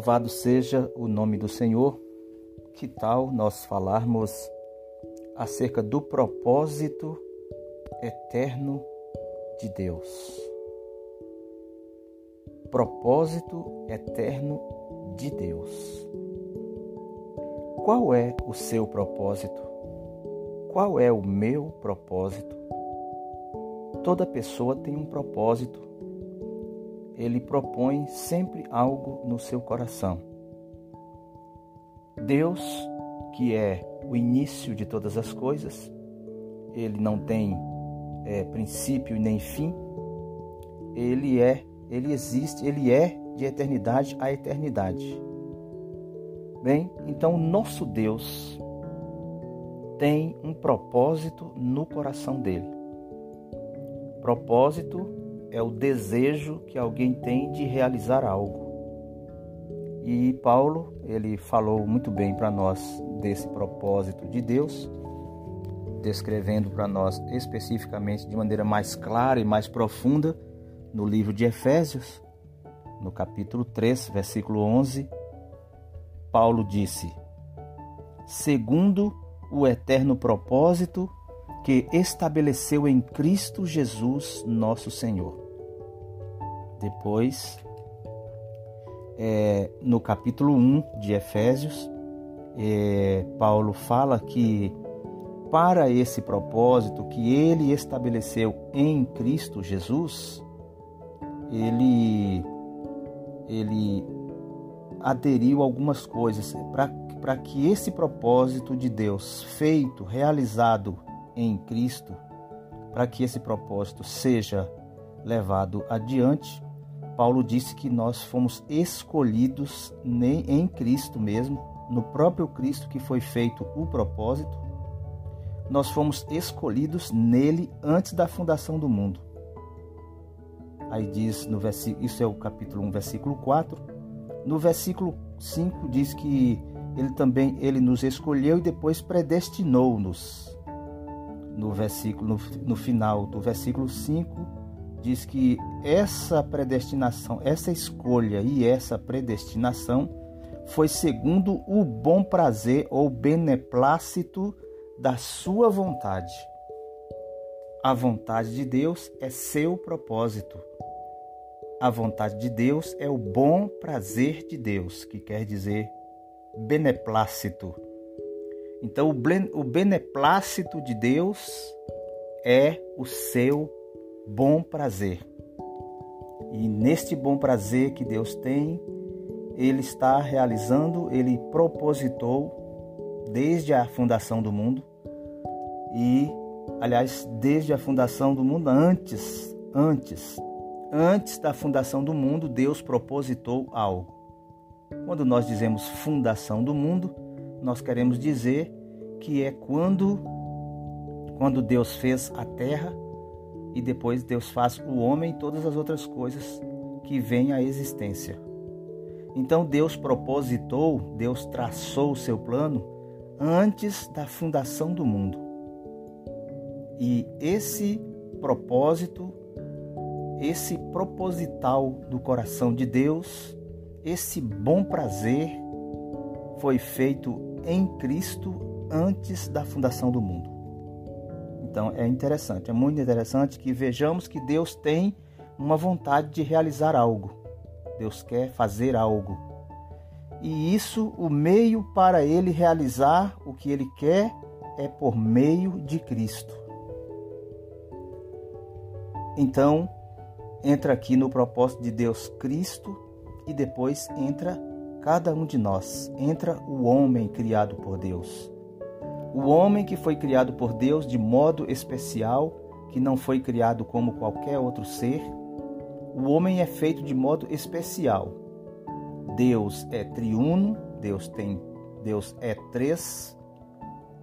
Louvado seja o nome do Senhor. Que tal nós falarmos acerca do propósito eterno de Deus? Propósito eterno de Deus. Qual é o seu propósito? Qual é o meu propósito? Toda pessoa tem um propósito ele propõe sempre algo no seu coração. Deus, que é o início de todas as coisas, ele não tem é, princípio nem fim, ele é, ele existe, ele é de eternidade a eternidade. Bem, então nosso Deus tem um propósito no coração dele. Propósito é o desejo que alguém tem de realizar algo. E Paulo, ele falou muito bem para nós desse propósito de Deus, descrevendo para nós especificamente de maneira mais clara e mais profunda no livro de Efésios, no capítulo 3, versículo 11, Paulo disse: Segundo o eterno propósito que estabeleceu em Cristo Jesus, nosso Senhor. Depois, é, no capítulo 1 de Efésios, é, Paulo fala que para esse propósito que ele estabeleceu em Cristo Jesus, ele, ele aderiu algumas coisas para que esse propósito de Deus feito, realizado em Cristo, para que esse propósito seja levado adiante, Paulo disse que nós fomos escolhidos em Cristo mesmo, no próprio Cristo que foi feito o propósito. Nós fomos escolhidos nele antes da fundação do mundo. Aí diz no versículo, isso é o capítulo 1, versículo 4. No versículo 5 diz que ele também ele nos escolheu e depois predestinou-nos no versículo no, no final do versículo 5 diz que essa predestinação, essa escolha e essa predestinação foi segundo o bom prazer ou beneplácito da sua vontade. A vontade de Deus é seu propósito. A vontade de Deus é o bom prazer de Deus, que quer dizer beneplácito. Então, o beneplácito de Deus é o seu bom prazer. E neste bom prazer que Deus tem, Ele está realizando, Ele propositou desde a fundação do mundo e, aliás, desde a fundação do mundo, antes, antes, antes da fundação do mundo, Deus propositou algo. Quando nós dizemos fundação do mundo, nós queremos dizer que é quando quando Deus fez a terra e depois Deus faz o homem e todas as outras coisas que vêm à existência. Então Deus propositou, Deus traçou o seu plano antes da fundação do mundo. E esse propósito, esse proposital do coração de Deus, esse bom prazer foi feito em Cristo antes da fundação do mundo. Então é interessante, é muito interessante que vejamos que Deus tem uma vontade de realizar algo. Deus quer fazer algo. E isso, o meio para ele realizar o que ele quer é por meio de Cristo. Então, entra aqui no propósito de Deus Cristo e depois entra cada um de nós, entra o homem criado por Deus. O homem que foi criado por Deus de modo especial, que não foi criado como qualquer outro ser. O homem é feito de modo especial. Deus é triuno, Deus tem Deus é três,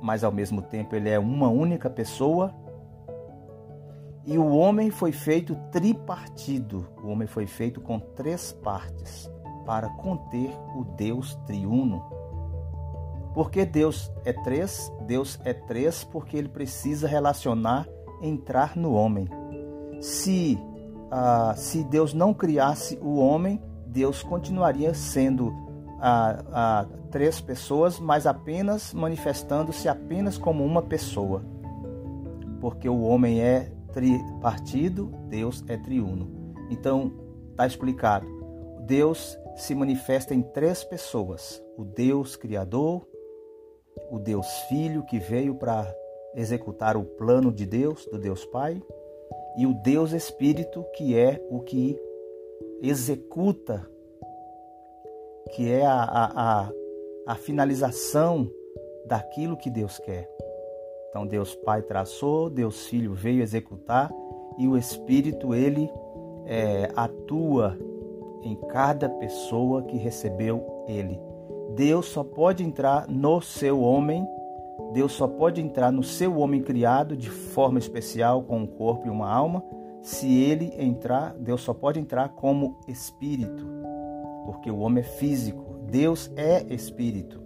mas ao mesmo tempo ele é uma única pessoa. E o homem foi feito tripartido. O homem foi feito com três partes para conter o Deus triuno. Porque Deus é três? Deus é três porque ele precisa relacionar, entrar no homem. Se, ah, se Deus não criasse o homem, Deus continuaria sendo a, a três pessoas, mas apenas manifestando-se apenas como uma pessoa. Porque o homem é tripartido, Deus é triuno. Então, está explicado. Deus se manifesta em três pessoas: o Deus Criador, o Deus Filho que veio para executar o plano de Deus, do Deus Pai, e o Deus Espírito que é o que executa, que é a, a, a, a finalização daquilo que Deus quer. Então Deus Pai traçou, Deus Filho veio executar e o Espírito ele é, atua em cada pessoa que recebeu ele. Deus só pode entrar no seu homem, Deus só pode entrar no seu homem criado de forma especial, com um corpo e uma alma, se ele entrar, Deus só pode entrar como espírito, porque o homem é físico, Deus é espírito.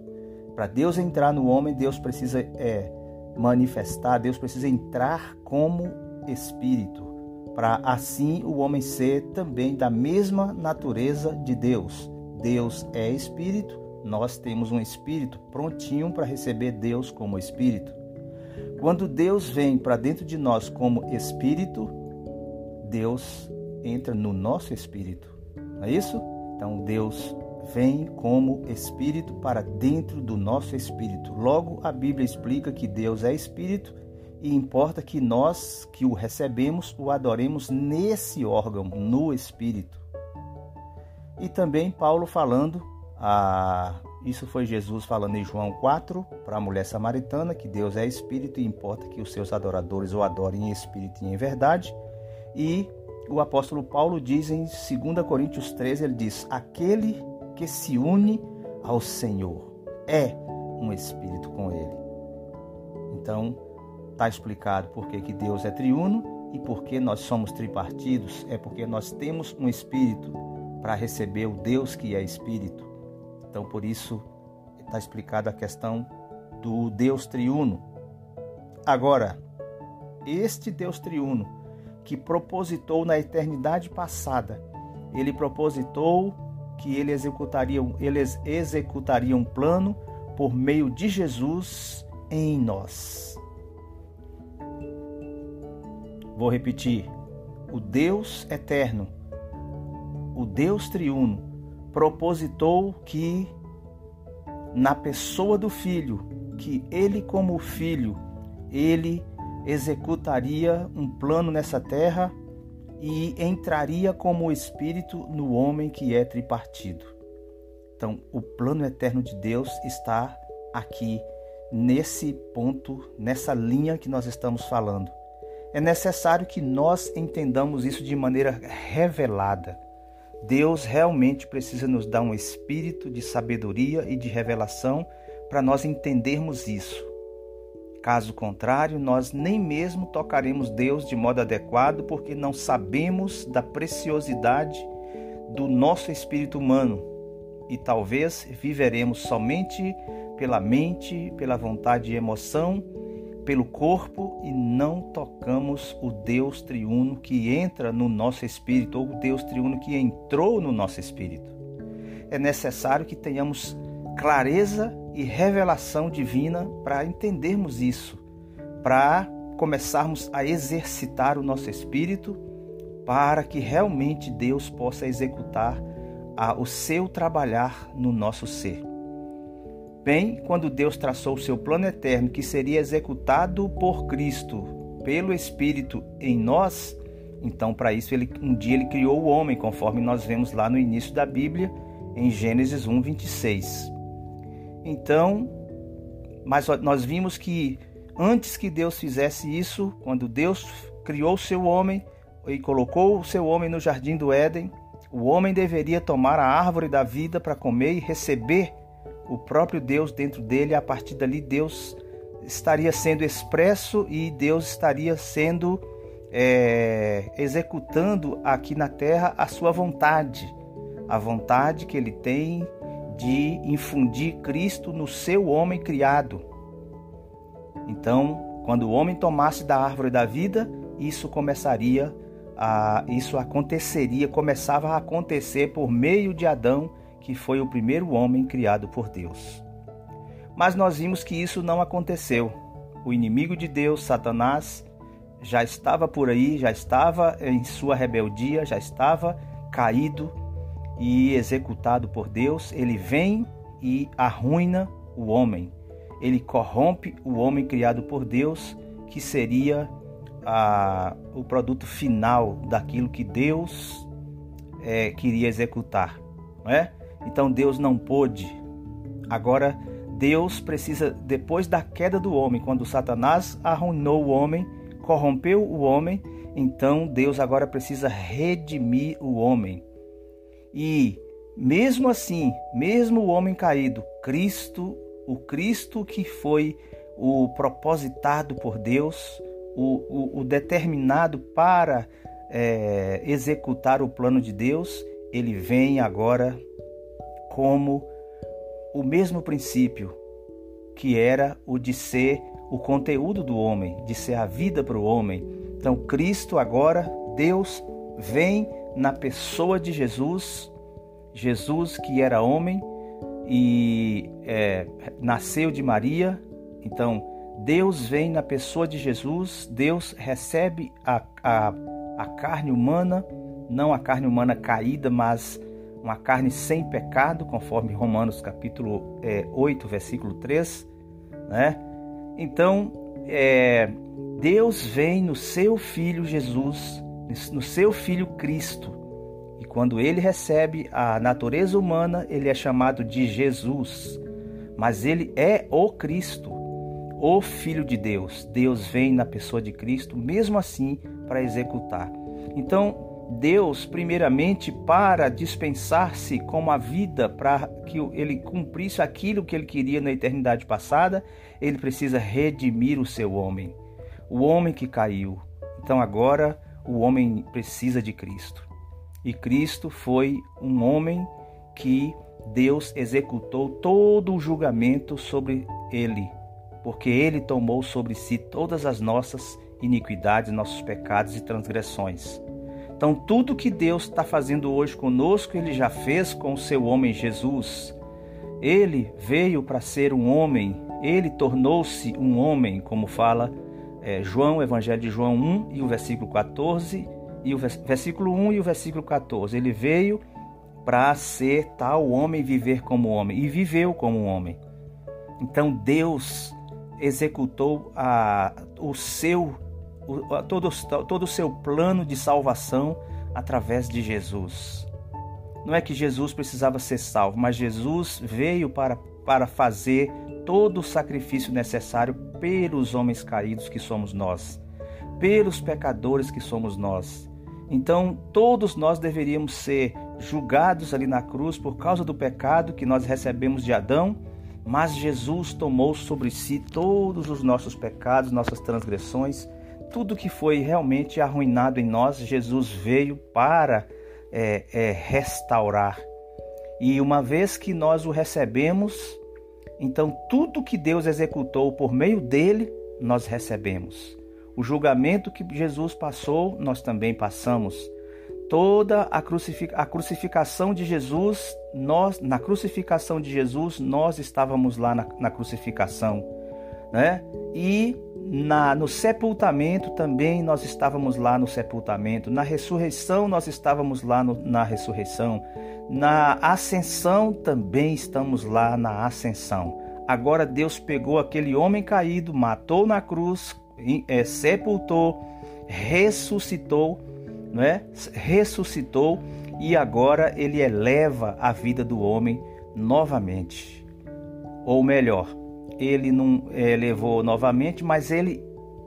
Para Deus entrar no homem, Deus precisa é, manifestar, Deus precisa entrar como espírito, para assim o homem ser também da mesma natureza de Deus. Deus é espírito, nós temos um espírito prontinho para receber Deus como espírito. Quando Deus vem para dentro de nós como espírito, Deus entra no nosso espírito. Não é isso? Então Deus vem como espírito para dentro do nosso espírito. Logo, a Bíblia explica que Deus é espírito e importa que nós que o recebemos o adoremos nesse órgão, no espírito. E também Paulo falando, a, isso foi Jesus falando em João 4 para a mulher samaritana, que Deus é espírito e importa que os seus adoradores o adorem em espírito e em verdade. E o apóstolo Paulo diz em 2 Coríntios 13, ele diz: Aquele que se une ao Senhor é um espírito com ele. Então, está explicado por que, Deus é triuno e por que nós somos tripartidos. É porque nós temos um espírito para receber o Deus que é espírito. Então, por isso, está explicada a questão do Deus triuno. Agora, este Deus triuno que propositou na eternidade passada, ele propositou que ele executaria, eles executaria um plano por meio de Jesus em nós. Vou repetir: o Deus eterno, o Deus triuno, propositou que na pessoa do Filho, que ele, como filho, ele executaria um plano nessa terra e entraria como espírito no homem que é tripartido. Então, o plano eterno de Deus está aqui nesse ponto, nessa linha que nós estamos falando. É necessário que nós entendamos isso de maneira revelada. Deus realmente precisa nos dar um espírito de sabedoria e de revelação para nós entendermos isso. Caso contrário, nós nem mesmo tocaremos Deus de modo adequado porque não sabemos da preciosidade do nosso espírito humano e talvez viveremos somente pela mente, pela vontade e emoção, pelo corpo e não tocamos o Deus triuno que entra no nosso espírito ou o Deus triuno que entrou no nosso espírito. É necessário que tenhamos clareza e revelação divina para entendermos isso, para começarmos a exercitar o nosso espírito para que realmente Deus possa executar a, o seu trabalhar no nosso ser. Bem, quando Deus traçou o seu plano eterno que seria executado por Cristo, pelo Espírito em nós, então para isso ele, um dia ele criou o homem, conforme nós vemos lá no início da Bíblia, em Gênesis 1, 26. Então, mas nós vimos que antes que Deus fizesse isso, quando Deus criou o seu homem e colocou o seu homem no jardim do Éden, o homem deveria tomar a árvore da vida para comer e receber o próprio Deus dentro dele. A partir dali, Deus estaria sendo expresso e Deus estaria sendo é, executando aqui na terra a sua vontade, a vontade que ele tem de infundir Cristo no seu homem criado. Então, quando o homem tomasse da árvore da vida, isso começaria a isso aconteceria, começava a acontecer por meio de Adão que foi o primeiro homem criado por Deus. Mas nós vimos que isso não aconteceu. O inimigo de Deus, Satanás, já estava por aí, já estava em sua rebeldia, já estava caído e executado por Deus. Ele vem e arruina o homem. Ele corrompe o homem criado por Deus, que seria a, o produto final daquilo que Deus é, queria executar. Não é? Então Deus não pôde. Agora Deus precisa, depois da queda do homem, quando Satanás arruinou o homem, corrompeu o homem, então Deus agora precisa redimir o homem. E mesmo assim, mesmo o homem caído, Cristo, o Cristo que foi o propositado por Deus, o, o, o determinado para é, executar o plano de Deus, ele vem agora como o mesmo princípio que era o de ser o conteúdo do homem, de ser a vida para o homem. Então, Cristo agora, Deus, vem na pessoa de Jesus, Jesus que era homem e é, nasceu de Maria. Então, Deus vem na pessoa de Jesus, Deus recebe a, a, a carne humana, não a carne humana caída, mas uma carne sem pecado, conforme Romanos capítulo é, 8, versículo 3, né? Então, é, Deus vem no seu Filho Jesus, no seu Filho Cristo, e quando ele recebe a natureza humana, ele é chamado de Jesus, mas ele é o Cristo, o Filho de Deus. Deus vem na pessoa de Cristo, mesmo assim, para executar. Então, Deus, primeiramente, para dispensar-se como a vida, para que ele cumprisse aquilo que ele queria na eternidade passada, ele precisa redimir o seu homem, o homem que caiu. Então agora o homem precisa de Cristo. E Cristo foi um homem que Deus executou todo o julgamento sobre ele, porque ele tomou sobre si todas as nossas iniquidades, nossos pecados e transgressões. Então, tudo que Deus está fazendo hoje conosco, Ele já fez com o seu homem Jesus. Ele veio para ser um homem, ele tornou-se um homem, como fala é, João, Evangelho de João 1 e o versículo 14, e o versículo 1 e o versículo 14. Ele veio para ser tal homem, viver como homem, e viveu como homem. Então Deus executou a, o seu todo, todo o seu plano de salvação através de Jesus. Não é que Jesus precisava ser salvo, mas Jesus veio para, para fazer todo o sacrifício necessário pelos homens caídos que somos nós, pelos pecadores que somos nós. Então, todos nós deveríamos ser julgados ali na cruz por causa do pecado que nós recebemos de Adão, mas Jesus tomou sobre si todos os nossos pecados, nossas transgressões tudo que foi realmente arruinado em nós, Jesus veio para é, é, restaurar. E uma vez que nós o recebemos, então tudo que Deus executou por meio dele, nós recebemos. O julgamento que Jesus passou, nós também passamos. Toda a, crucific a crucificação de Jesus, nós na crucificação de Jesus, nós estávamos lá na, na crucificação, né? E na, no sepultamento também nós estávamos lá no sepultamento, na ressurreição nós estávamos lá no, na ressurreição, na ascensão também estamos lá na ascensão. Agora Deus pegou aquele homem caído, matou na cruz, é, sepultou, ressuscitou, não é? Ressuscitou e agora ele eleva a vida do homem novamente. Ou melhor, ele não é, levou novamente, mas ele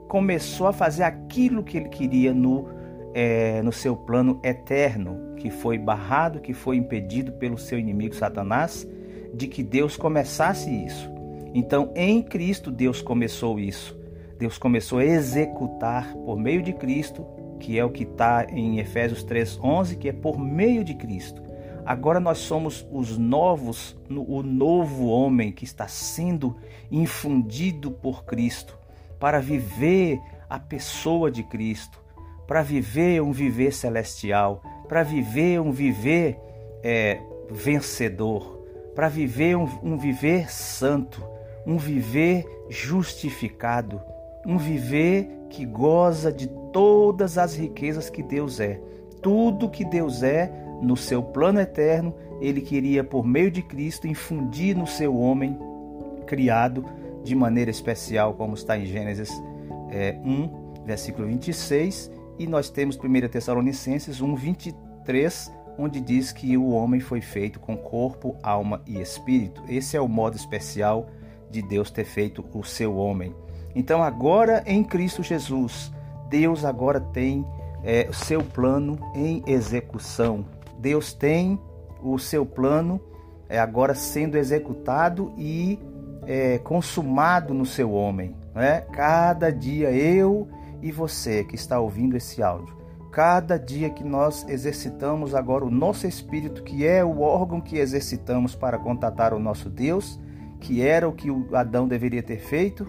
começou a fazer aquilo que ele queria no, é, no seu plano eterno, que foi barrado, que foi impedido pelo seu inimigo Satanás, de que Deus começasse isso. Então, em Cristo, Deus começou isso. Deus começou a executar por meio de Cristo, que é o que está em Efésios 3,11, que é por meio de Cristo. Agora nós somos os novos, o novo homem que está sendo infundido por Cristo para viver a pessoa de Cristo, para viver um viver celestial, para viver um viver é, vencedor, para viver um, um viver santo, um viver justificado, um viver que goza de todas as riquezas que Deus é. Tudo que Deus é, no seu plano eterno, ele queria, por meio de Cristo, infundir no seu homem criado de maneira especial, como está em Gênesis é, 1, versículo 26, e nós temos 1 Tessalonicenses 1, 23, onde diz que o homem foi feito com corpo, alma e espírito. Esse é o modo especial de Deus ter feito o seu homem. Então, agora em Cristo Jesus, Deus agora tem é, seu plano em execução. Deus tem o seu plano é, agora sendo executado e é, consumado no seu homem. Né? Cada dia eu e você que está ouvindo esse áudio, cada dia que nós exercitamos agora o nosso espírito, que é o órgão que exercitamos para contatar o nosso Deus, que era o que o Adão deveria ter feito,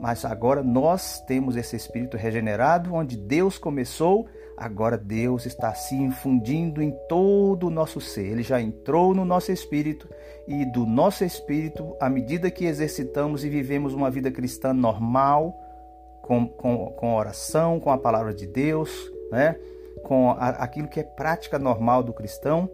mas agora nós temos esse espírito regenerado, onde Deus começou, agora Deus está se infundindo em todo o nosso ser. Ele já entrou no nosso espírito e do nosso espírito, à medida que exercitamos e vivemos uma vida cristã normal, com, com, com oração, com a palavra de Deus, né? com a, aquilo que é prática normal do cristão,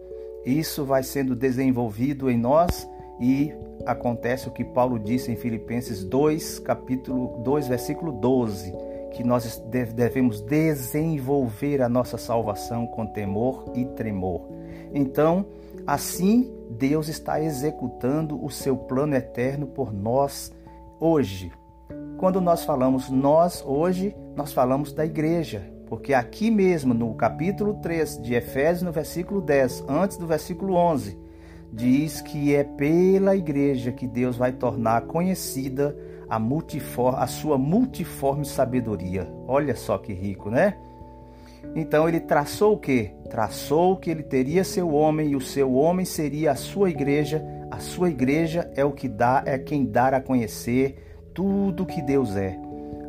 isso vai sendo desenvolvido em nós e acontece o que Paulo disse em Filipenses 2, capítulo 2, versículo 12, que nós devemos desenvolver a nossa salvação com temor e tremor. Então, assim Deus está executando o seu plano eterno por nós hoje. Quando nós falamos nós hoje, nós falamos da igreja, porque aqui mesmo no capítulo 3 de Efésios, no versículo 10, antes do versículo 11, diz que é pela igreja que Deus vai tornar conhecida a, multiforme, a sua multiforme sabedoria. Olha só que rico, né? Então ele traçou o que? Traçou que ele teria seu homem e o seu homem seria a sua igreja. A sua igreja é o que dá, é quem dá a conhecer tudo que Deus é.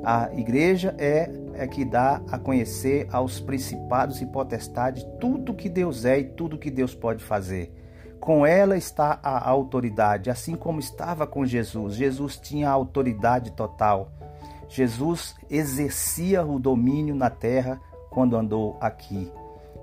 A igreja é é que dá a conhecer aos principados e potestades tudo que Deus é e tudo que Deus pode fazer. Com ela está a autoridade, assim como estava com Jesus. Jesus tinha a autoridade total. Jesus exercia o domínio na terra quando andou aqui.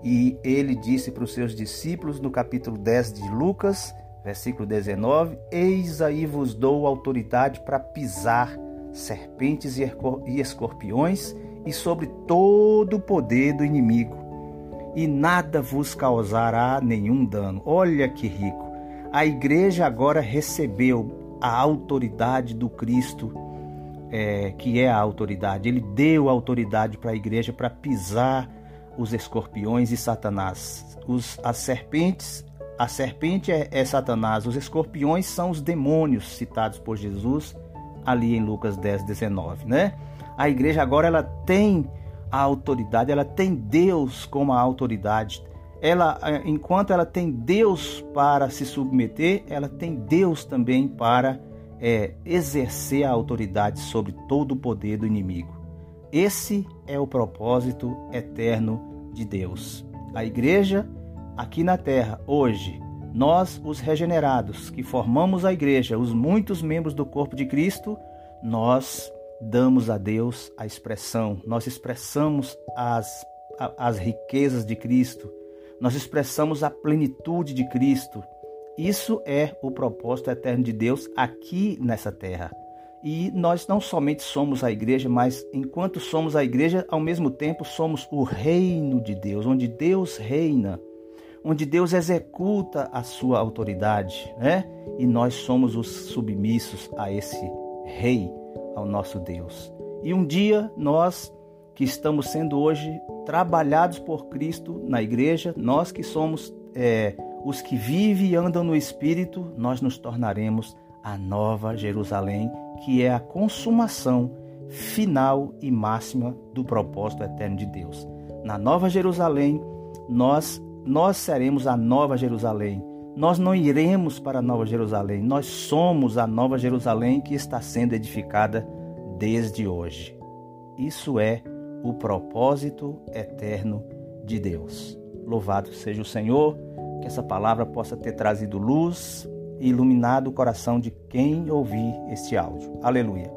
E ele disse para os seus discípulos no capítulo 10 de Lucas, versículo 19: Eis aí vos dou autoridade para pisar serpentes e escorpiões e sobre todo o poder do inimigo e nada vos causará nenhum dano. Olha que rico! A igreja agora recebeu a autoridade do Cristo, é, que é a autoridade. Ele deu autoridade para a igreja para pisar os escorpiões e Satanás. Os, as serpentes, a serpente é, é Satanás, os escorpiões são os demônios citados por Jesus ali em Lucas 10, 19, né? A igreja agora ela tem a autoridade, ela tem Deus como a autoridade. Ela, eh, enquanto ela tem Deus para se submeter, ela tem Deus também para é, exercer a autoridade sobre todo o poder do inimigo. Esse é o propósito eterno de Deus. A igreja aqui na terra, hoje, nós, os regenerados, que formamos a igreja, os muitos membros do corpo de Cristo, nós damos a Deus a expressão, nós expressamos as, as riquezas de Cristo, nós expressamos a plenitude de Cristo. Isso é o propósito eterno de Deus aqui nessa terra. E nós não somente somos a igreja, mas enquanto somos a igreja, ao mesmo tempo somos o reino de Deus, onde Deus reina, onde Deus executa a sua autoridade, né? E nós somos os submissos a esse rei ao nosso Deus. E um dia nós que estamos sendo hoje trabalhados por Cristo na igreja, nós que somos é, os que vivem e andam no Espírito, nós nos tornaremos a nova Jerusalém, que é a consumação final e máxima do propósito eterno de Deus. Na nova Jerusalém, nós nós seremos a nova Jerusalém nós não iremos para a Nova Jerusalém, nós somos a Nova Jerusalém que está sendo edificada desde hoje. Isso é o propósito eterno de Deus. Louvado seja o Senhor, que essa palavra possa ter trazido luz e iluminado o coração de quem ouvir este áudio. Aleluia.